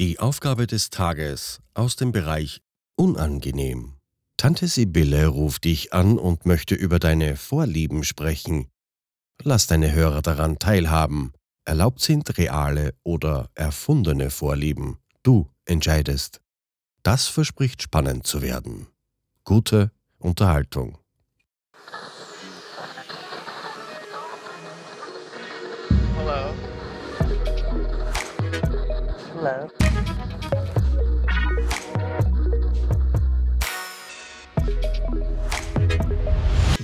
Die Aufgabe des Tages aus dem Bereich Unangenehm. Tante Sibylle ruft dich an und möchte über deine Vorlieben sprechen. Lass deine Hörer daran teilhaben. Erlaubt sind reale oder erfundene Vorlieben. Du entscheidest. Das verspricht spannend zu werden. Gute Unterhaltung. Hello. Hello.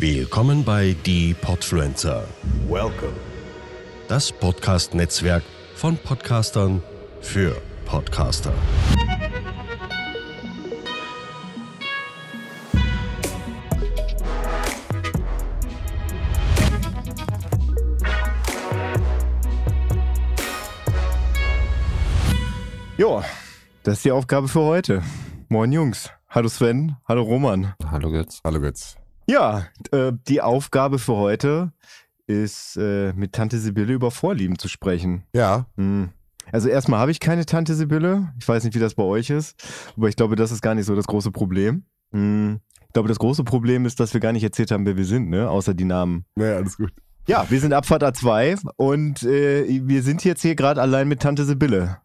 Willkommen bei Die Podfluencer. Welcome. Das Podcast-Netzwerk von Podcastern für Podcaster. Jo, das ist die Aufgabe für heute. Moin Jungs. Hallo Sven. Hallo Roman. Hallo Götz. Hallo Götz. Ja, äh, die Aufgabe für heute ist, äh, mit Tante Sibylle über Vorlieben zu sprechen. Ja, Hm. Also erstmal habe ich keine Tante Sibylle. Ich weiß nicht, wie das bei euch ist, aber ich glaube, das ist gar nicht so das große Problem. Hm. Ich glaube, das große Problem ist, dass wir gar nicht erzählt haben, wer wir sind, ne? Außer die Namen. naja, alles gut. Ja, wir sind Abfahrt A2 und äh, wir sind jetzt hier gerade allein mit Tante Sibylle.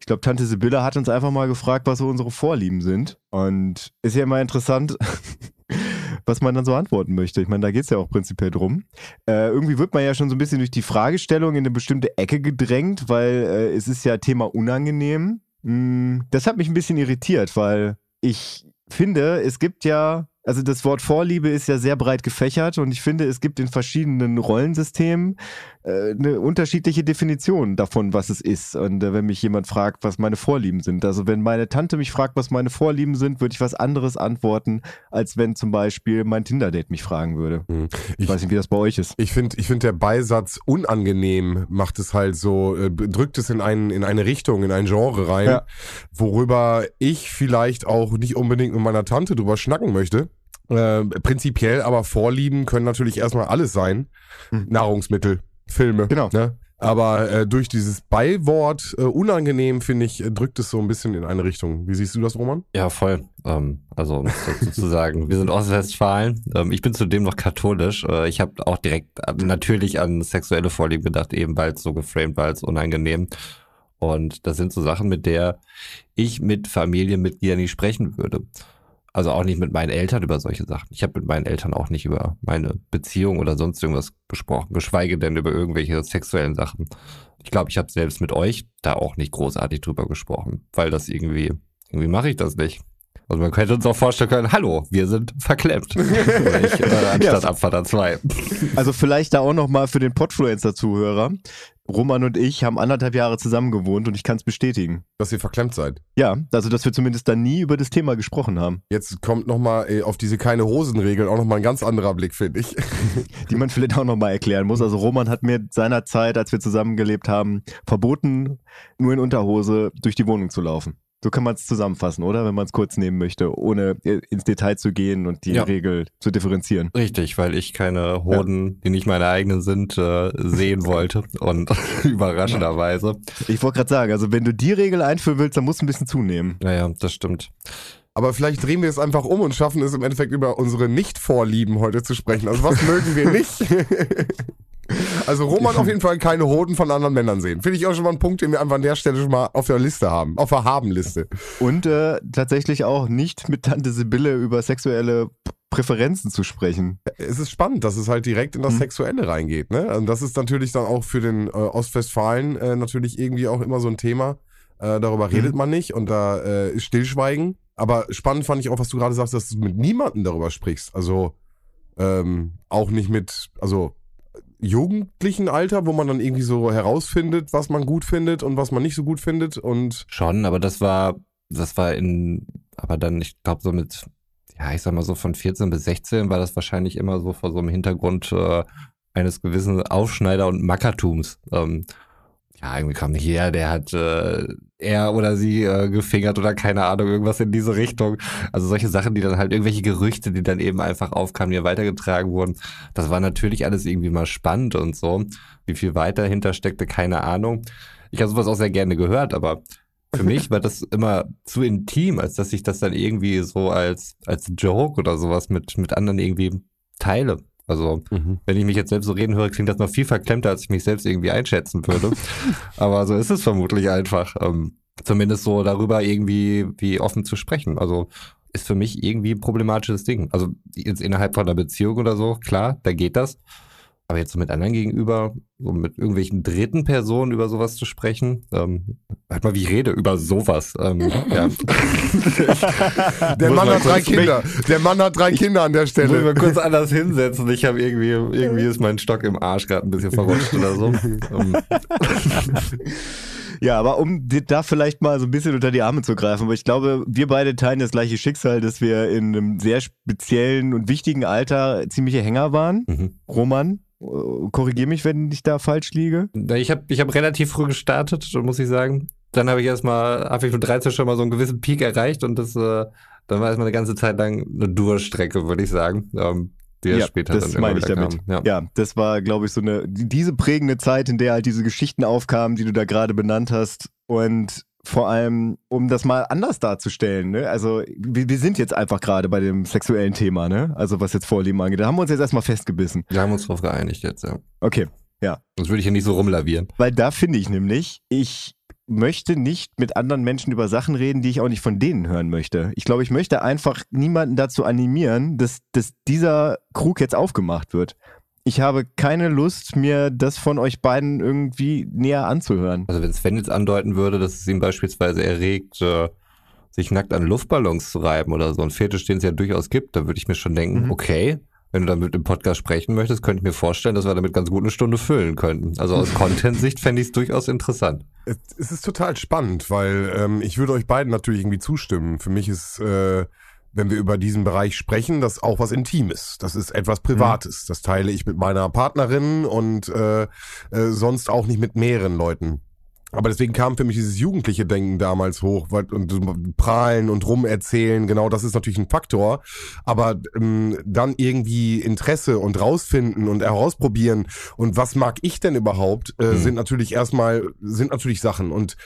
Ich glaube, Tante Sibylle hat uns einfach mal gefragt, was so unsere Vorlieben sind. Und ist ja immer interessant, was man dann so antworten möchte. Ich meine, da geht es ja auch prinzipiell drum. Äh, irgendwie wird man ja schon so ein bisschen durch die Fragestellung in eine bestimmte Ecke gedrängt, weil äh, es ist ja Thema unangenehm. Mm, das hat mich ein bisschen irritiert, weil ich finde, es gibt ja, also das Wort Vorliebe ist ja sehr breit gefächert und ich finde, es gibt in verschiedenen Rollensystemen äh, eine unterschiedliche Definition davon, was es ist. Und äh, wenn mich jemand fragt, was meine Vorlieben sind, also wenn meine Tante mich fragt, was meine Vorlieben sind, würde ich was anderes antworten, als wenn zum Beispiel mein Tinder-Date mich fragen würde. Hm. Ich, Ich, weiß nicht, wie das bei euch ist. ich finde, ich find, der Beisatz unangenehm macht es halt so, äh, drückt es in, einen, in eine Richtung, in ein Genre rein, Ja. worüber ich vielleicht auch nicht unbedingt mit meiner Tante drüber schnacken möchte. Äh, prinzipiell, aber Vorlieben können natürlich erstmal alles sein. Hm. Nahrungsmittel, Filme. Genau. Ne? Aber äh, durch dieses Beiwort äh, unangenehm, finde ich, äh, drückt es so ein bisschen in eine Richtung. Wie siehst du das, Roman? Ja, voll. Ähm, also um es dazu zu sagen, wir sind Ostwestfalen. Ähm, ich bin zudem noch katholisch. Äh, ich habe auch direkt an- natürlich an sexuelle Vorlieben gedacht, eben weil es so geframed war als unangenehm. Und das sind so Sachen, mit der ich mit Familienmitgliedern nicht sprechen würde. Also auch nicht mit meinen Eltern über solche Sachen. Ich habe mit meinen Eltern auch nicht über meine Beziehung oder sonst irgendwas gesprochen, geschweige denn über irgendwelche sexuellen Sachen. Ich glaube, ich habe selbst mit euch da auch nicht großartig drüber gesprochen, weil das irgendwie, irgendwie mache ich das nicht. Also man könnte uns auch vorstellen können, hallo, wir sind verklemmt. Ich, äh, anstatt Ja. Abfahrt 2. Also vielleicht da auch nochmal für den Podfluencer-Zuhörer. Roman und ich haben anderthalb Jahre zusammen gewohnt und ich kann es bestätigen. Dass ihr verklemmt seid. Ja, also dass wir zumindest dann nie über das Thema gesprochen haben. Jetzt kommt nochmal äh, auf diese keine Hosen-Regel auch nochmal ein ganz anderer Blick, finde ich. die man vielleicht auch nochmal erklären muss. Also Roman hat mir seinerzeit, als wir zusammengelebt haben, verboten, nur in Unterhose durch die Wohnung zu laufen. So kann man es zusammenfassen, oder? Wenn man es kurz nehmen möchte, ohne äh, ins Detail zu gehen und die Ja. Regel zu differenzieren. Richtig, weil ich keine Hoden, die nicht meine eigenen sind, äh, sehen wollte. Und überraschenderweise. Ich wollte gerade sagen, also wenn du die Regel einführen willst, dann musst du ein bisschen zunehmen. Naja, das stimmt. Aber vielleicht drehen wir es einfach um und schaffen es im Endeffekt über unsere Nicht-Vorlieben heute zu sprechen. Also was mögen wir nicht? Also Roman auf jeden Fall keine Hoden von anderen Männern sehen. Finde ich auch schon mal ein Punkt, den wir einfach an der Stelle schon mal auf der Liste haben. Auf der Haben-Liste. Und äh, tatsächlich auch nicht mit Tante Sibylle über sexuelle Präferenzen zu sprechen. Es ist spannend, dass es halt direkt in das Mhm. Sexuelle reingeht. Ne? Und das ist natürlich dann auch für den äh, Ostwestfalen äh, natürlich irgendwie auch immer so ein Thema. Äh, darüber redet man nicht und da äh, ist Stillschweigen. Aber spannend fand ich auch, was du gerade sagst, dass du mit niemandem darüber sprichst. Also ähm, auch nicht mit, also jugendlichen Alter, wo man dann irgendwie so herausfindet, was man gut findet und was man nicht so gut findet. Und Schon, aber das war, das war in, aber dann, ich glaube, so mit, ja, ich sag mal so von 14 bis 16 war das wahrscheinlich immer so vor so einem Hintergrund äh, eines gewissen Aufschneider- und Mackertums. Ähm, ja, irgendwie kam hier, der hat äh, er oder sie äh, gefingert oder keine Ahnung, irgendwas in diese Richtung. Also solche Sachen, die dann halt irgendwelche Gerüchte, die dann eben einfach aufkamen, die weitergetragen wurden. Das war natürlich alles irgendwie mal spannend und so. Wie viel weiter hinter steckte, keine Ahnung. Ich habe sowas auch sehr gerne gehört, aber für mich war das immer zu intim, als dass ich das dann irgendwie so als, als Joke oder sowas mit, mit anderen irgendwie teile. Also, Mhm. wenn ich mich jetzt selbst so reden höre, klingt das noch viel verklemmter, als ich mich selbst irgendwie einschätzen würde. Aber so ist es vermutlich einfach. Ähm, zumindest so darüber irgendwie wie offen zu sprechen. Also, ist für mich irgendwie ein problematisches Ding. Also, jetzt innerhalb von einer Beziehung oder so, klar, da geht das. Aber jetzt so mit anderen gegenüber, so mit irgendwelchen dritten Personen über sowas zu sprechen, ähm, halt mal, wie ich rede über sowas. Ähm, ja. Der Mann man hat drei Kinder. Der Mann hat drei Kinder an der Ich muss Stelle. mal kurz anders hinsetzen. Ich habe irgendwie, irgendwie ist mein Stock im Arsch gerade ein bisschen verrutscht oder so. Ähm, Ja, aber um dir da vielleicht mal so ein bisschen unter die Arme zu greifen, weil ich glaube, wir beide teilen das gleiche Schicksal, dass wir in einem sehr speziellen und wichtigen Alter ziemliche Hänger waren. mhm. Roman, äh, korrigier mich, wenn ich da falsch liege. Ich habe ich hab relativ früh gestartet, muss ich sagen. Dann habe ich erstmal, habe ich mit 13 schon mal so einen gewissen Peak erreicht und das, äh, dann war erstmal eine ganze Zeit lang eine Durststrecke, würde ich sagen. Ähm, die ja, später das dann meine ich damit. Ja. Ja, das war, glaube ich, so eine, die- diese prägende Zeit, in der halt diese Geschichten aufkamen, die du da gerade benannt hast. Und vor allem, um das mal anders darzustellen, ne? Also, wir, wir sind jetzt einfach gerade bei dem sexuellen Thema, ne? Also, was jetzt Vorlieben angeht. Da haben wir uns jetzt erstmal festgebissen. Wir haben uns drauf geeinigt jetzt, ja. Okay. Sonst würde ich hier nicht so rumlavieren. Weil da finde ich nämlich, ich möchte nicht mit anderen Menschen über Sachen reden, die ich auch nicht von denen hören möchte. Ich glaube, ich möchte einfach niemanden dazu animieren, dass, dass dieser Krug jetzt aufgemacht wird. Ich habe keine Lust, mir das von euch beiden irgendwie näher anzuhören. Also wenn Sven jetzt andeuten würde, dass es ihn beispielsweise erregt, äh, sich nackt an Luftballons zu reiben oder so ein Fetisch, den es ja durchaus gibt, dann würde ich mir schon denken, Mhm. okay, wenn du damit im Podcast sprechen möchtest, könnte ich mir vorstellen, dass wir damit ganz gut eine Stunde füllen könnten. Also aus Content-Sicht fände ich es durchaus interessant. Es, es ist total spannend, weil ähm, ich würde euch beiden natürlich irgendwie zustimmen. Für mich ist, äh, wenn wir über diesen Bereich sprechen, das auch was Intimes. Das ist etwas Privates. Das teile ich mit meiner Partnerin und äh, äh, sonst auch nicht mit mehreren Leuten. Aber deswegen kam für mich dieses jugendliche Denken damals hoch weil, und prahlen und rumerzählen, genau das ist natürlich ein Faktor. Aber ähm, dann irgendwie Interesse und rausfinden und herausprobieren und was mag ich denn überhaupt, äh, Mhm. sind natürlich erstmal, sind natürlich Sachen. Und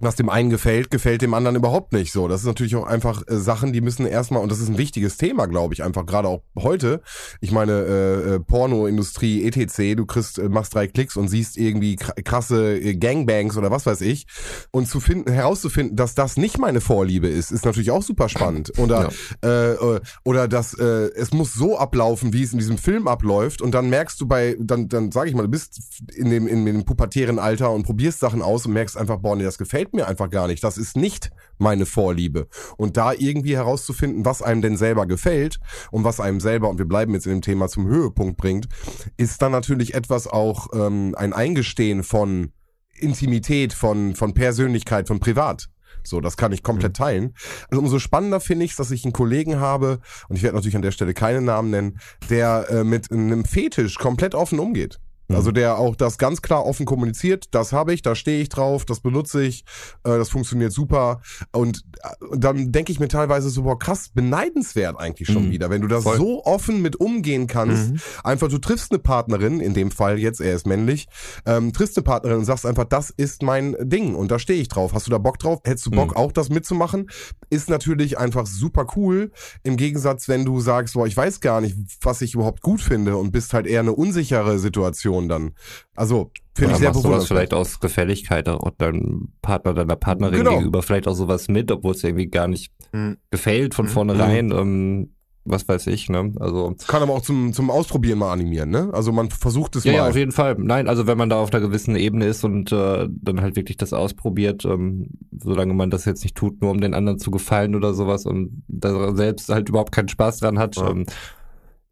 was dem einen gefällt, gefällt dem anderen überhaupt nicht so. Das ist natürlich auch einfach äh, Sachen, die müssen erstmal, und das ist ein wichtiges Thema, glaube ich, einfach gerade auch heute. Ich meine, äh, äh, Pornoindustrie, etc., du kriegst, äh, machst drei Klicks und siehst irgendwie kr- krasse äh, Gangbangs oder was weiß ich. Und zu finden, herauszufinden, dass das nicht meine Vorliebe ist, ist natürlich auch super spannend. Oder, äh, äh, oder dass äh, es muss so ablaufen, wie es in diesem Film abläuft. Und dann merkst du bei, dann, dann sag ich mal, du bist in dem, in dem pubertären Alter und probierst Sachen aus und merkst einfach, boah, nee, das gefällt mir einfach gar nicht. Das ist nicht meine Vorliebe. Und da irgendwie herauszufinden, was einem denn selber gefällt und was einem selber, und wir bleiben jetzt in dem Thema zum Höhepunkt bringt, ist dann natürlich etwas auch ähm, ein Eingestehen von Intimität, von, von Persönlichkeit, von Privat. So, das kann ich komplett teilen. Also umso spannender finde ich es, dass ich einen Kollegen habe, und ich werde natürlich an der Stelle keine Namen nennen, der äh, mit einem Fetisch komplett offen umgeht. Also der auch das ganz klar offen kommuniziert, das habe ich, da stehe ich drauf, das benutze ich, äh, das funktioniert super. Und äh, dann denke ich mir teilweise so, boah, krass, beneidenswert eigentlich schon Mhm. wieder, wenn du da Voll. so offen mit umgehen kannst. Mhm. Einfach, du triffst eine Partnerin, in dem Fall jetzt, er ist männlich, ähm, triffst eine Partnerin und sagst einfach, das ist mein Ding und da stehe ich drauf. Hast du da Bock drauf? Hättest du Bock, Mhm. auch das mitzumachen? Ist natürlich einfach super cool. Im Gegensatz, wenn du sagst, boah, ich weiß gar nicht, was ich überhaupt gut finde und bist halt eher eine unsichere Situation dann. Also, finde ich sehr machst du bewundernswert. vielleicht aus Gefälligkeit auch deinem Partner, deiner Partnerin Genau. gegenüber vielleicht auch sowas mit, obwohl es irgendwie gar nicht Mhm. gefällt von Mhm. vornherein. Ähm, was weiß ich, ne? Also Kann aber auch zum, zum Ausprobieren mal animieren, ne? Also man versucht es Ja, mal. ja, auf jeden Fall. Nein, also wenn man da auf einer gewissen Ebene ist und äh, dann halt wirklich das ausprobiert, ähm, solange man das jetzt nicht tut, nur um den anderen zu gefallen oder sowas und da selbst halt überhaupt keinen Spaß dran hat, Ja. ähm,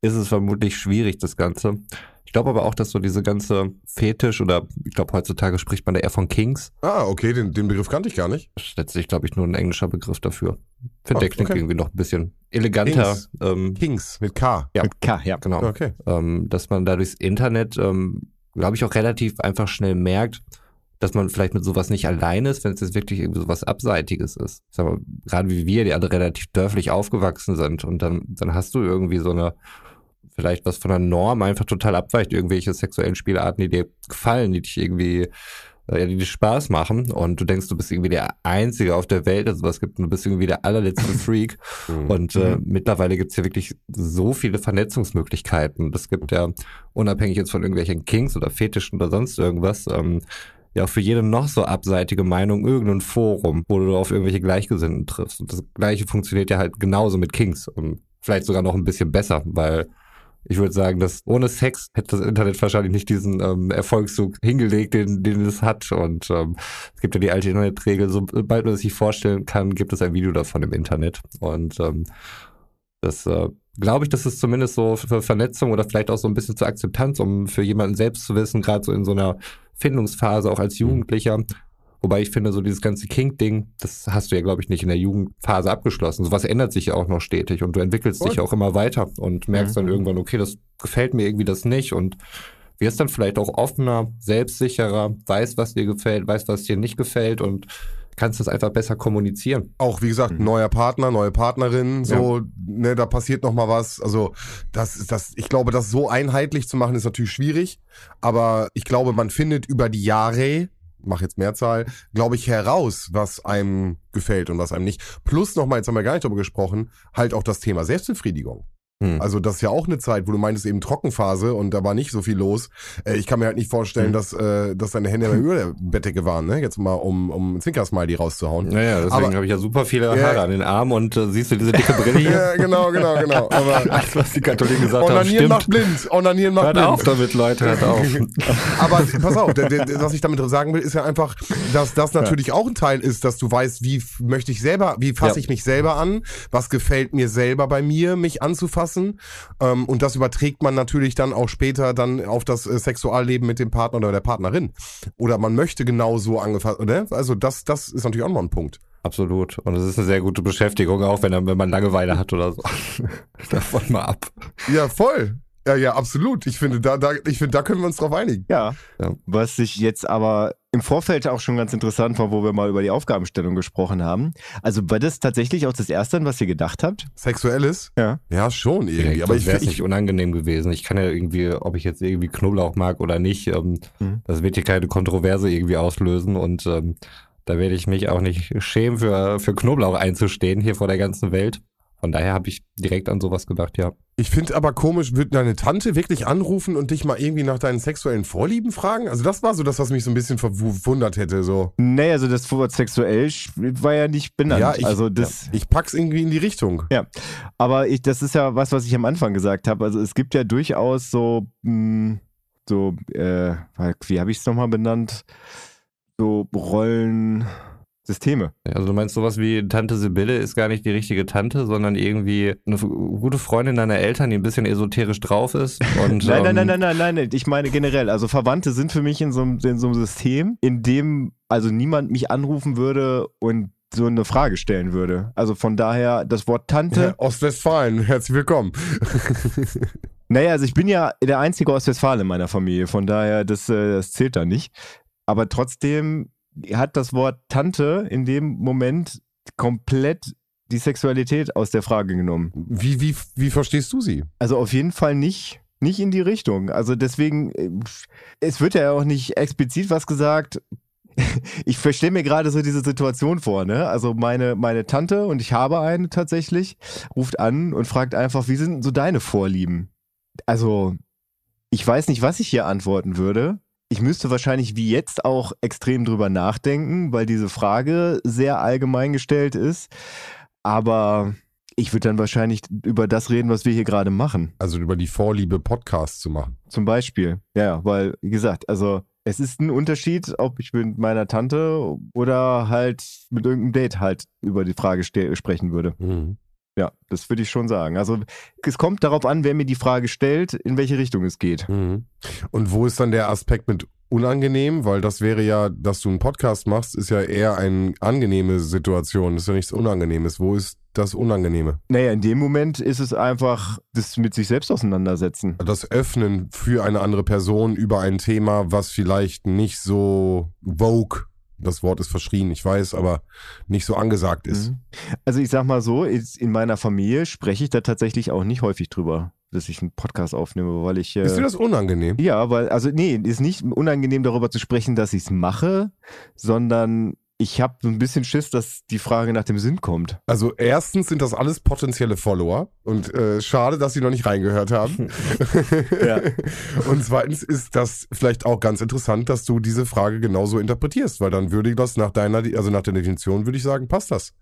ist es vermutlich schwierig, das Ganze. Ich glaube aber auch, dass so diese ganze Fetisch oder ich glaube heutzutage spricht man da eher von Kings. ah, okay, den, den Begriff kannte ich gar nicht. Das ist letztlich, glaube ich, nur ein englischer Begriff dafür. Finde Ah, der klingt okay. irgendwie noch ein bisschen eleganter. Kings. Ähm, Kings mit K. Ja. Mit K, ja. genau. Okay. ähm, dass man da durchs Internet, ähm, glaube ich, auch relativ einfach schnell merkt, dass man vielleicht mit sowas nicht allein ist, wenn es jetzt wirklich irgendwie sowas Abseitiges ist. Ich sag mal, gerade wie wir, die alle relativ dörflich aufgewachsen sind und dann, dann hast du irgendwie so eine, vielleicht was von der Norm einfach total abweicht, irgendwelche sexuellen Spielarten, die dir gefallen, die dich irgendwie äh, die dir Spaß machen und du denkst, du bist irgendwie der Einzige auf der Welt, also was gibt, du bist irgendwie der allerletzte Freak Mhm. und äh, mittlerweile gibt's ja wirklich so viele Vernetzungsmöglichkeiten. Das gibt ja unabhängig jetzt von irgendwelchen Kings oder Fetischen oder sonst irgendwas, ähm, ja auch für jede noch so abseitige Meinung irgendein Forum, wo du auf irgendwelche Gleichgesinnten triffst. Und das gleiche funktioniert ja halt genauso mit Kings und vielleicht sogar noch ein bisschen besser, weil ich würde sagen, dass ohne Sex hätte das Internet wahrscheinlich nicht diesen ähm, Erfolgszug hingelegt, den, den es hat. Und ähm, es gibt ja die alte Internetregel, sobald man es sich vorstellen kann, gibt es ein Video davon im Internet. Und ähm, das äh, glaube ich, das ist zumindest so für Vernetzung oder vielleicht auch so ein bisschen zur Akzeptanz, um für jemanden selbst zu wissen, gerade so in so einer Findungsphase, auch als Jugendlicher. Wobei ich finde, so dieses ganze Kink-Ding, das hast du ja, glaube ich, nicht in der Jugendphase abgeschlossen. Sowas ändert sich ja auch noch stetig und du entwickelst dich Voll. auch immer weiter und merkst dann irgendwann, okay, das gefällt mir irgendwie das nicht und wirst dann vielleicht auch offener, selbstsicherer, weiß, was dir gefällt, weiß, was dir nicht gefällt und kannst das einfach besser kommunizieren. Auch wie gesagt, Mhm. neuer Partner, neue Partnerin, so, ne, da passiert noch mal was. Also, das ist das, ich glaube, das so einheitlich zu machen, ist natürlich schwierig. Aber ich glaube, man findet über die Jahre, mach jetzt Mehrzahl, glaube ich, heraus, was einem gefällt und was einem nicht. Plus nochmal, jetzt haben wir gar nicht darüber gesprochen, halt auch das Thema Selbstbefriedigung. Hm. Also das ist ja auch eine Zeit, wo du meintest eben Trockenphase und da war nicht so viel los. Äh, ich kann mir halt nicht vorstellen, Mhm. dass, äh, dass deine Hände über der Bettdecke waren, ne? Jetzt mal, um, um Zwinkersmiley rauszuhauen. Naja, deswegen habe ich ja super viele Ja. Haare an den Armen und äh, siehst du diese dicke Brille hier? Ja, genau, genau, genau. Aber Alles, was die Katholiken gesagt haben, Onanieren stimmt. macht blind. Onanieren macht Hört blind. auf damit, Leute, hört auf. Aber pass auf, der, der, was ich damit sagen will, ist ja einfach, dass das natürlich auch ein Teil ist, dass du weißt, wie möchte ich selber, wie fasse Ja. ich mich selber an, was gefällt mir selber bei mir, mich anzufassen. Ähm, und das überträgt man natürlich dann auch später dann auf das äh, Sexualleben mit dem Partner oder der Partnerin. Oder man möchte genau so angefasst, oder? Also das, das ist natürlich auch nochmal ein Punkt. Absolut. Und es ist eine sehr gute Beschäftigung, auch wenn, wenn man Langeweile hat oder so. Davon mal ab. Ja, voll. Ja, ja, absolut. Ich finde, da, da, ich finde, da können wir uns drauf einigen. Ja. Ja. Was sich jetzt aber im Vorfeld auch schon ganz interessant war, wo wir mal über die Aufgabenstellung gesprochen haben. Also war das tatsächlich auch das Erste, an was ihr gedacht habt? Sexuelles? Ja. Ja, schon irgendwie. Direkt, aber ich, wäre es ich, nicht unangenehm gewesen. Ich kann ja irgendwie, ob ich jetzt irgendwie Knoblauch mag oder nicht, ähm, Mhm. das wird hier keine Kontroverse irgendwie auslösen und ähm, da werde ich mich auch nicht schämen, für, für Knoblauch einzustehen hier vor der ganzen Welt. Von daher habe ich direkt an sowas gedacht, ja. Ich finde aber komisch, wird deine Tante wirklich anrufen und dich mal irgendwie nach deinen sexuellen Vorlieben fragen? Also das war so das, was mich so ein bisschen verwundert hätte. So, Nee, also das Wort sexuell war ja nicht benannt. Ja, ich- also das, ich pack's irgendwie in die Richtung. aber ich, das ist ja was, was ich am Anfang gesagt habe. Also es gibt ja durchaus so, mh, so, äh, wie habe ich es nochmal benannt? So Rollensysteme. Also du meinst sowas wie Tante Sibylle ist gar nicht die richtige Tante, sondern irgendwie eine gute Freundin deiner Eltern, die ein bisschen esoterisch drauf ist. Und, Nein, nein, ähm, nein, nein, nein, nein, nein. Ich meine generell. Also Verwandte sind für mich in so, einem- in so einem System, in dem also niemand mich anrufen würde und so eine Frage stellen würde. Also von daher das Wort Tante. Ostwestfalen, herzlich willkommen. Naja, also ich bin ja der einzige aus Westfalen in meiner Familie. Von daher, das, äh, das zählt da nicht. Aber trotzdem hat das Wort Tante in dem Moment komplett die Sexualität aus der Frage genommen. Wie, wie, wie verstehst du sie? Also auf jeden Fall nicht, nicht in die Richtung. Also deswegen, äh, es wird ja auch nicht explizit was gesagt. Ich verstehe mir gerade so diese Situation vor, ne? Also meine, meine Tante, und ich habe eine tatsächlich, ruft an und fragt einfach, wie sind so deine Vorlieben? Also, ich weiß nicht, was ich hier antworten würde. Ich müsste wahrscheinlich wie jetzt auch extrem drüber nachdenken, weil diese Frage sehr allgemein gestellt ist. Aber ich würde dann wahrscheinlich über das reden, was wir hier gerade machen. Also über die Vorliebe, Podcasts zu machen. Zum Beispiel. Ja, weil, wie gesagt, also es ist ein Unterschied, ob ich mit meiner Tante oder halt mit irgendeinem Date halt über die Frage sprechen würde. Ja, das würde ich schon sagen. Also es kommt darauf an, wer mir die Frage stellt, in welche Richtung es geht. Mhm. Und wo ist dann der Aspekt mit unangenehm? Weil das wäre ja, dass du einen Podcast machst, ist ja eher eine angenehme Situation. Das ist ja nichts Unangenehmes. Wo ist das Unangenehme? Naja, in dem Moment ist es einfach das mit sich selbst auseinandersetzen. Das Öffnen für eine andere Person über ein Thema, was vielleicht nicht so vogue, das Wort ist verschrien, ich weiß, aber nicht so angesagt ist. Mhm. Also ich sag mal so, in meiner Familie spreche ich da tatsächlich auch nicht häufig drüber. dass ich einen Podcast aufnehme, weil ich. Äh, Ist dir das unangenehm? ja, weil, also nee, ist nicht unangenehm darüber zu sprechen, dass ich es mache, sondern ich habe so ein bisschen Schiss, dass die Frage nach dem Sinn kommt. Also erstens sind das alles potenzielle Follower und äh, schade, dass sie noch nicht reingehört haben. Ja. Und zweitens ist das vielleicht auch ganz interessant, dass du diese Frage genauso interpretierst, weil dann würde das nach deiner, also nach der Definition würde ich sagen, passt das.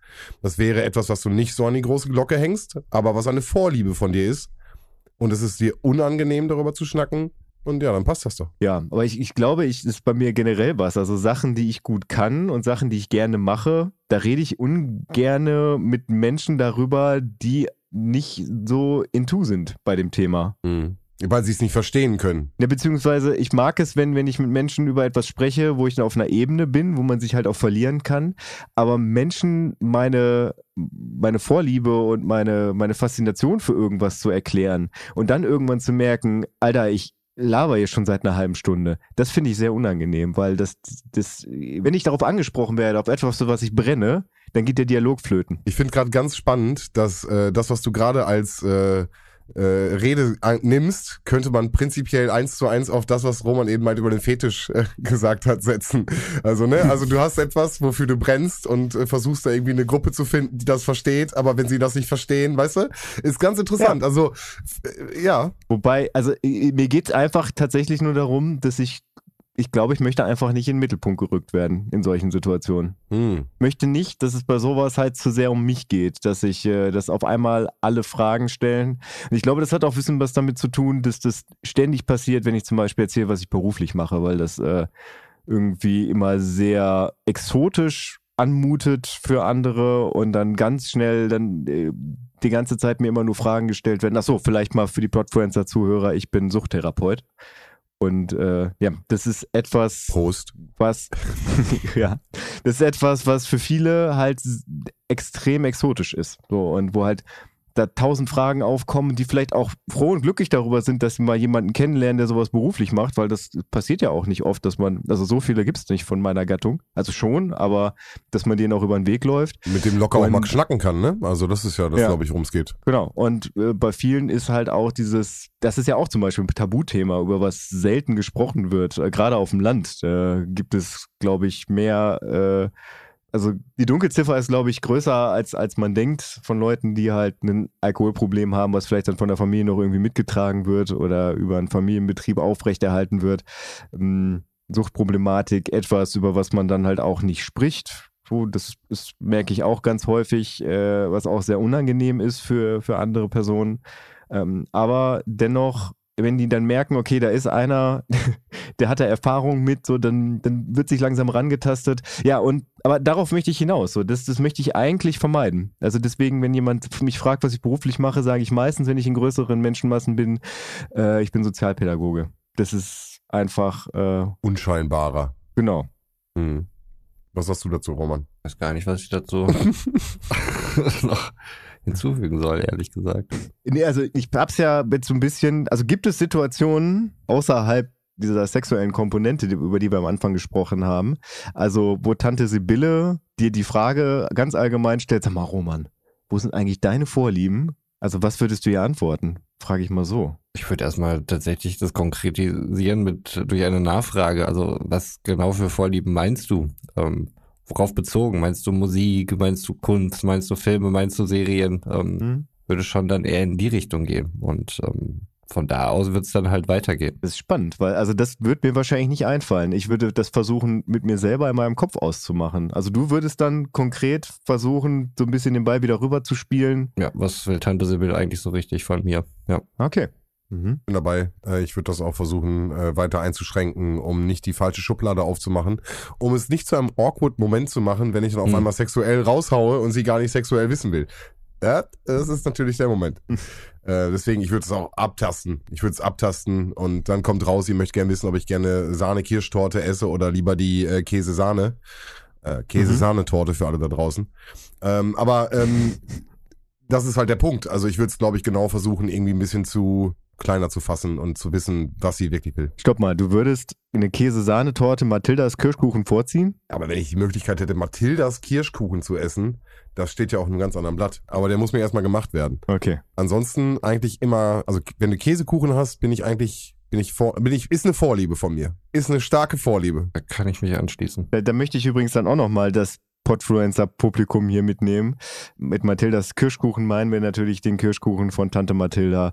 Das wäre etwas, was du nicht so an die große Glocke hängst, aber was eine Vorliebe von dir ist. Und es ist dir unangenehm, darüber zu schnacken. Und ja, dann passt das doch. Ja, aber ich, ich glaube, ich ist bei mir generell was. Also Sachen, die ich gut kann und Sachen, die ich gerne mache, da rede ich ungerne mit Menschen darüber, die nicht so into sind bei dem Thema. Weil sie es nicht verstehen können. Ja, beziehungsweise ich mag es, wenn, wenn ich mit Menschen über etwas spreche, wo ich dann auf einer Ebene bin, wo man sich halt auch verlieren kann. Aber Menschen meine, meine Vorliebe und meine, meine Faszination für irgendwas zu erklären und dann irgendwann zu merken, Alter, ich laber hier schon seit einer halben Stunde. Das finde ich sehr unangenehm, weil das, das, wenn ich darauf angesprochen werde, auf etwas, für was ich brenne, dann geht der Dialog flöten. Ich finde gerade ganz spannend, dass äh, das, was du gerade als äh, äh, Rede ein- nimmst, könnte man prinzipiell eins zu eins auf das, was Roman eben halt über den Fetisch äh, gesagt hat, setzen. Also, ne, also du hast etwas, wofür du brennst und äh, versuchst da irgendwie eine Gruppe zu finden, die das versteht, aber wenn sie das nicht verstehen, weißt du, ist ganz interessant. Also, f- äh, ja, Wobei, also äh, mir geht es einfach tatsächlich nur darum, dass ich, ich glaube, ich möchte einfach nicht in den Mittelpunkt gerückt werden in solchen Situationen. hm. möchte nicht, dass es bei sowas halt zu sehr um mich geht, dass ich, äh, dass auf einmal alle Fragen stellen. Und ich glaube, das hat auch ein bisschen was damit zu tun, dass das ständig passiert, wenn ich zum Beispiel erzähle, was ich beruflich mache, weil das äh, irgendwie immer sehr exotisch anmutet für andere und dann ganz schnell dann äh, die ganze Zeit mir immer nur Fragen gestellt werden. Ach so, vielleicht mal für die Podfluencer-Zuhörer, ich bin Suchttherapeut. Und äh, ja, das ist etwas, Prost. was, ja, das ist etwas, was für viele halt extrem exotisch ist. So, und wo halt da tausend Fragen aufkommen, die vielleicht auch froh und glücklich darüber sind, dass sie mal jemanden kennenlernen, der sowas beruflich macht, weil das passiert ja auch nicht oft, dass man, also so viele gibt es nicht von meiner Gattung. Also schon, aber dass man denen auch über den Weg läuft. Mit dem locker auch Und- mal schnacken kann, ne? Also das ist ja das, Ja. glaube ich, worum es geht. Genau. Und äh, bei vielen ist halt auch dieses, das ist ja auch zum Beispiel ein Tabuthema, über was selten gesprochen wird. Äh, Gerade auf dem Land äh, gibt es, glaube ich, mehr, äh, also die Dunkelziffer ist, glaube ich, größer als, als man denkt von Leuten, die halt ein Alkoholproblem haben, was vielleicht dann von der Familie noch irgendwie mitgetragen wird oder über einen Familienbetrieb aufrechterhalten wird. Ähm, Suchtproblematik, etwas, über was man dann halt auch nicht spricht. So, das ist, merke ich auch ganz häufig, äh, was auch sehr unangenehm ist für, für andere Personen. Ähm, aber dennoch, wenn die dann merken, okay, da ist einer, der hat da Erfahrung mit, so, dann, dann wird sich langsam rangetastet. Ja, und aber darauf möchte ich hinaus. So, das, das möchte ich eigentlich vermeiden. Also deswegen, wenn jemand mich fragt, was ich beruflich mache, sage ich meistens, wenn ich in größeren Menschenmassen bin, äh, ich bin Sozialpädagoge. Das ist einfach, äh, Unscheinbarer. genau. Hm. Was sagst du dazu, Roman? Ich weiß gar nicht, was ich dazu noch hinzufügen soll, ehrlich gesagt. Nee, also ich hab's ja mit so ein bisschen, also gibt es Situationen außerhalb dieser sexuellen Komponente, über die wir am Anfang gesprochen haben, also wo Tante Sibylle dir die Frage ganz allgemein stellt, sag mal Roman, wo sind eigentlich deine Vorlieben? Also was würdest du ihr antworten? Frage ich mal so. Ich würde erstmal tatsächlich das konkretisieren mit durch eine Nachfrage. Also, was genau für Vorlieben meinst du? Ähm, worauf bezogen? Meinst du Musik? Meinst du Kunst? Meinst du Filme? Meinst du Serien? Ähm, Hm? würde schon dann eher in die Richtung gehen. Und ähm, von da aus wird es dann halt weitergehen. Das ist spannend, weil also das wird mir wahrscheinlich nicht einfallen. Ich würde das versuchen, mit mir selber in meinem Kopf auszumachen. Also du würdest dann konkret versuchen, so ein bisschen den Ball wieder rüber zu spielen. Ja, was will Tante Sibyl eigentlich so richtig von mir? Ja. Okay. Mhm. bin dabei. Äh, Ich würde das auch versuchen, äh, weiter einzuschränken, um nicht die falsche Schublade aufzumachen, um es nicht zu einem awkward Moment zu machen, wenn ich dann auf Mhm. einmal sexuell raushaue und sie gar nicht sexuell wissen will. Ja, das ist natürlich der Moment. äh, deswegen, ich würde es auch abtasten. Ich würde es abtasten und dann kommt raus, ihr möchtet gerne wissen, ob ich gerne Sahne-Kirschtorte esse oder lieber die äh, Käse-Sahne. Äh, Käse-Sahne-Torte für alle da draußen. Ähm, aber ähm, das ist halt der Punkt. Also ich würde es, glaube ich, genau versuchen, irgendwie ein bisschen zu kleiner zu fassen und zu wissen, was sie wirklich will. Stopp mal, du würdest eine Käse-Sahnetorte Mathildas Kirschkuchen vorziehen? Aber wenn ich die Möglichkeit hätte, Mathildas Kirschkuchen zu essen, das steht ja auf einem ganz anderen Blatt. Aber der muss mir erstmal gemacht werden. Okay. Ansonsten eigentlich immer, also wenn du Käsekuchen hast, bin ich eigentlich, bin ich vor, bin ich, ist eine Vorliebe von mir. Ist eine starke Vorliebe. Da kann ich mich anschließen. Da, da möchte ich übrigens dann auch nochmal das Podfluencer-Publikum hier mitnehmen. Mit Mathildas Kirschkuchen meinen wir natürlich den Kirschkuchen von Tante Mathilda,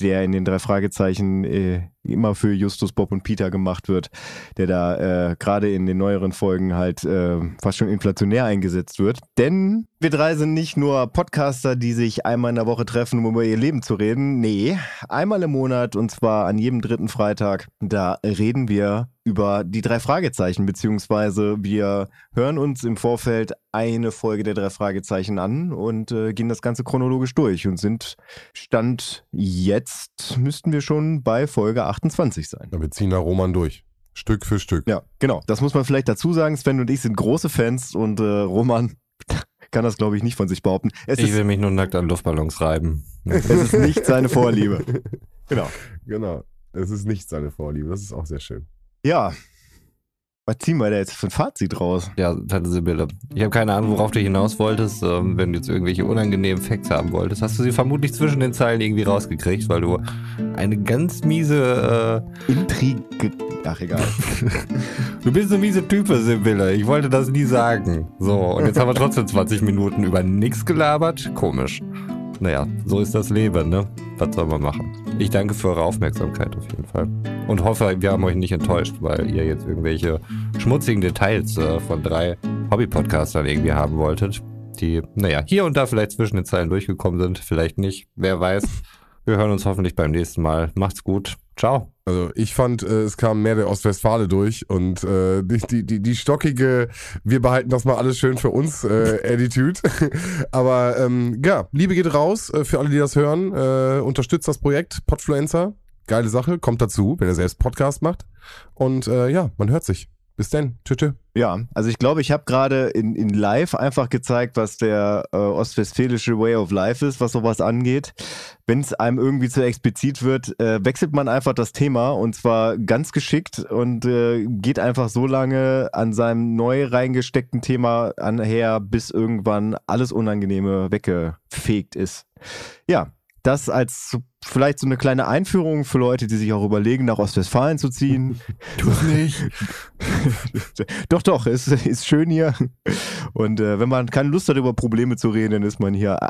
der in den drei Fragezeichen äh, immer für Justus, Bob und Peter gemacht wird, der da äh, gerade in den neueren Folgen halt äh, fast schon inflationär eingesetzt wird. Denn wir drei sind nicht nur Podcaster, die sich einmal in der Woche treffen, um über ihr Leben zu reden. Nee, einmal im Monat und zwar an jedem dritten Freitag, da reden wir über die drei Fragezeichen, beziehungsweise wir hören uns im Vorfeld eine Folge der drei Fragezeichen an und äh, gehen das Ganze chronologisch durch und sind Stand jetzt, müssten wir schon bei Folge 28 sein. Ja, wir ziehen da Roman durch. Stück für Stück. Ja, genau. Das muss man vielleicht dazu sagen. Sven und ich sind große Fans und äh, Roman kann das, glaube ich, nicht von sich behaupten. Es, Ich ist, will mich nur nackt an Luftballons reiben. es ist nicht seine Vorliebe. Genau. Genau. Es ist nicht seine Vorliebe. Das ist auch sehr schön. Ja. Was ziehen wir da jetzt für ein Fazit raus? Ja, Tante Sibylle. Ich habe keine Ahnung, worauf du hinaus wolltest. Ähm, wenn du jetzt irgendwelche unangenehmen Facts haben wolltest, hast du sie vermutlich zwischen den Zeilen irgendwie rausgekriegt, weil du eine ganz miese, Intrige. Ach, egal. äh, du bist eine miese Type, Sibylle. Ich wollte das nie sagen. So, und jetzt haben wir trotzdem 20 Minuten über nichts gelabert. Komisch. Naja, so ist das Leben, ne? Was soll man machen? Ich danke für eure Aufmerksamkeit auf jeden Fall. Und hoffe, wir haben euch nicht enttäuscht, weil ihr jetzt irgendwelche schmutzigen Details äh, von drei Hobby-Podcastern irgendwie haben wolltet, die, naja, hier und da vielleicht zwischen den Zeilen durchgekommen sind, vielleicht nicht, wer weiß. Wir hören uns hoffentlich beim nächsten Mal. Macht's gut. Ciao. Also ich fand, äh, es kam mehr der Ostwestfale durch und äh, die, die, die, stockige, wir behalten das mal alles schön für uns, äh, Attitude. Aber ähm, ja, Liebe geht raus äh, für alle, die das hören. Äh, unterstützt das Projekt Podfluencer. Geile Sache, kommt dazu, wenn er selbst Podcast macht. Und äh, ja, man hört sich. Bis dann. Tschüss. tschüss. Ja, also ich glaube, ich habe gerade in, in live einfach gezeigt, was der äh, ostwestfälische Way of Life ist, was sowas angeht. Wenn es einem irgendwie zu explizit wird, äh, wechselt man einfach das Thema und zwar ganz geschickt und äh, geht einfach so lange an seinem neu reingesteckten Thema anher, bis irgendwann alles Unangenehme weggefegt ist. Ja, das als vielleicht so eine kleine Einführung für Leute, die sich auch überlegen, nach Ostwestfalen zu ziehen. Tu's nicht. doch, doch, es ist schön hier. Und äh, wenn man keine Lust hat, über Probleme zu reden, dann ist man hier äh,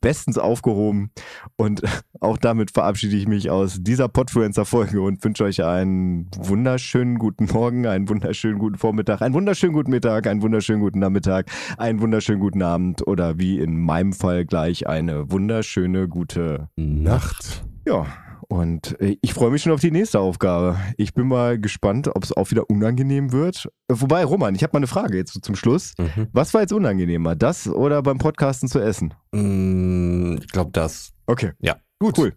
bestens aufgehoben. Und auch damit verabschiede ich mich aus dieser Podfluencer-Folge und wünsche euch einen wunderschönen guten Morgen, einen wunderschönen guten Vormittag, einen wunderschönen guten Mittag, einen wunderschönen guten Nachmittag, einen wunderschönen guten Abend oder wie in meinem Fall gleich eine wunderschöne gute Nacht. Ja, und äh, ich freue mich schon auf die nächste Aufgabe. Ich bin mal gespannt, ob es auch wieder unangenehm wird. Äh, Wobei, Roman, ich habe mal eine Frage jetzt zum Schluss. Mhm. Was war jetzt unangenehmer, das oder beim Podcasten zu essen? Mm, Ich glaube das. Okay. Ja. Gut. Cool.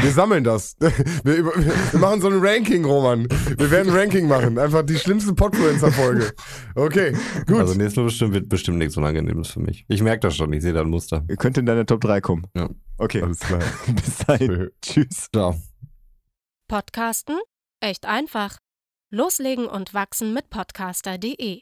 Wir sammeln das. Wir, über, wir machen so ein Ranking, Roman. Wir werden ein Ranking machen. Einfach die schlimmste Podfluencer-Folge. Okay, gut. Also nächstes Mal bestimmt, wird bestimmt nichts Unangenehmes für mich. Ich merke das schon, ich sehe da ein Muster. Ihr könnt in deine Top 3 kommen. Ja. Okay. Alles klar. Bis dahin. Tschüss. Ciao. Podcasten? Echt einfach. Loslegen und wachsen mit podcaster.de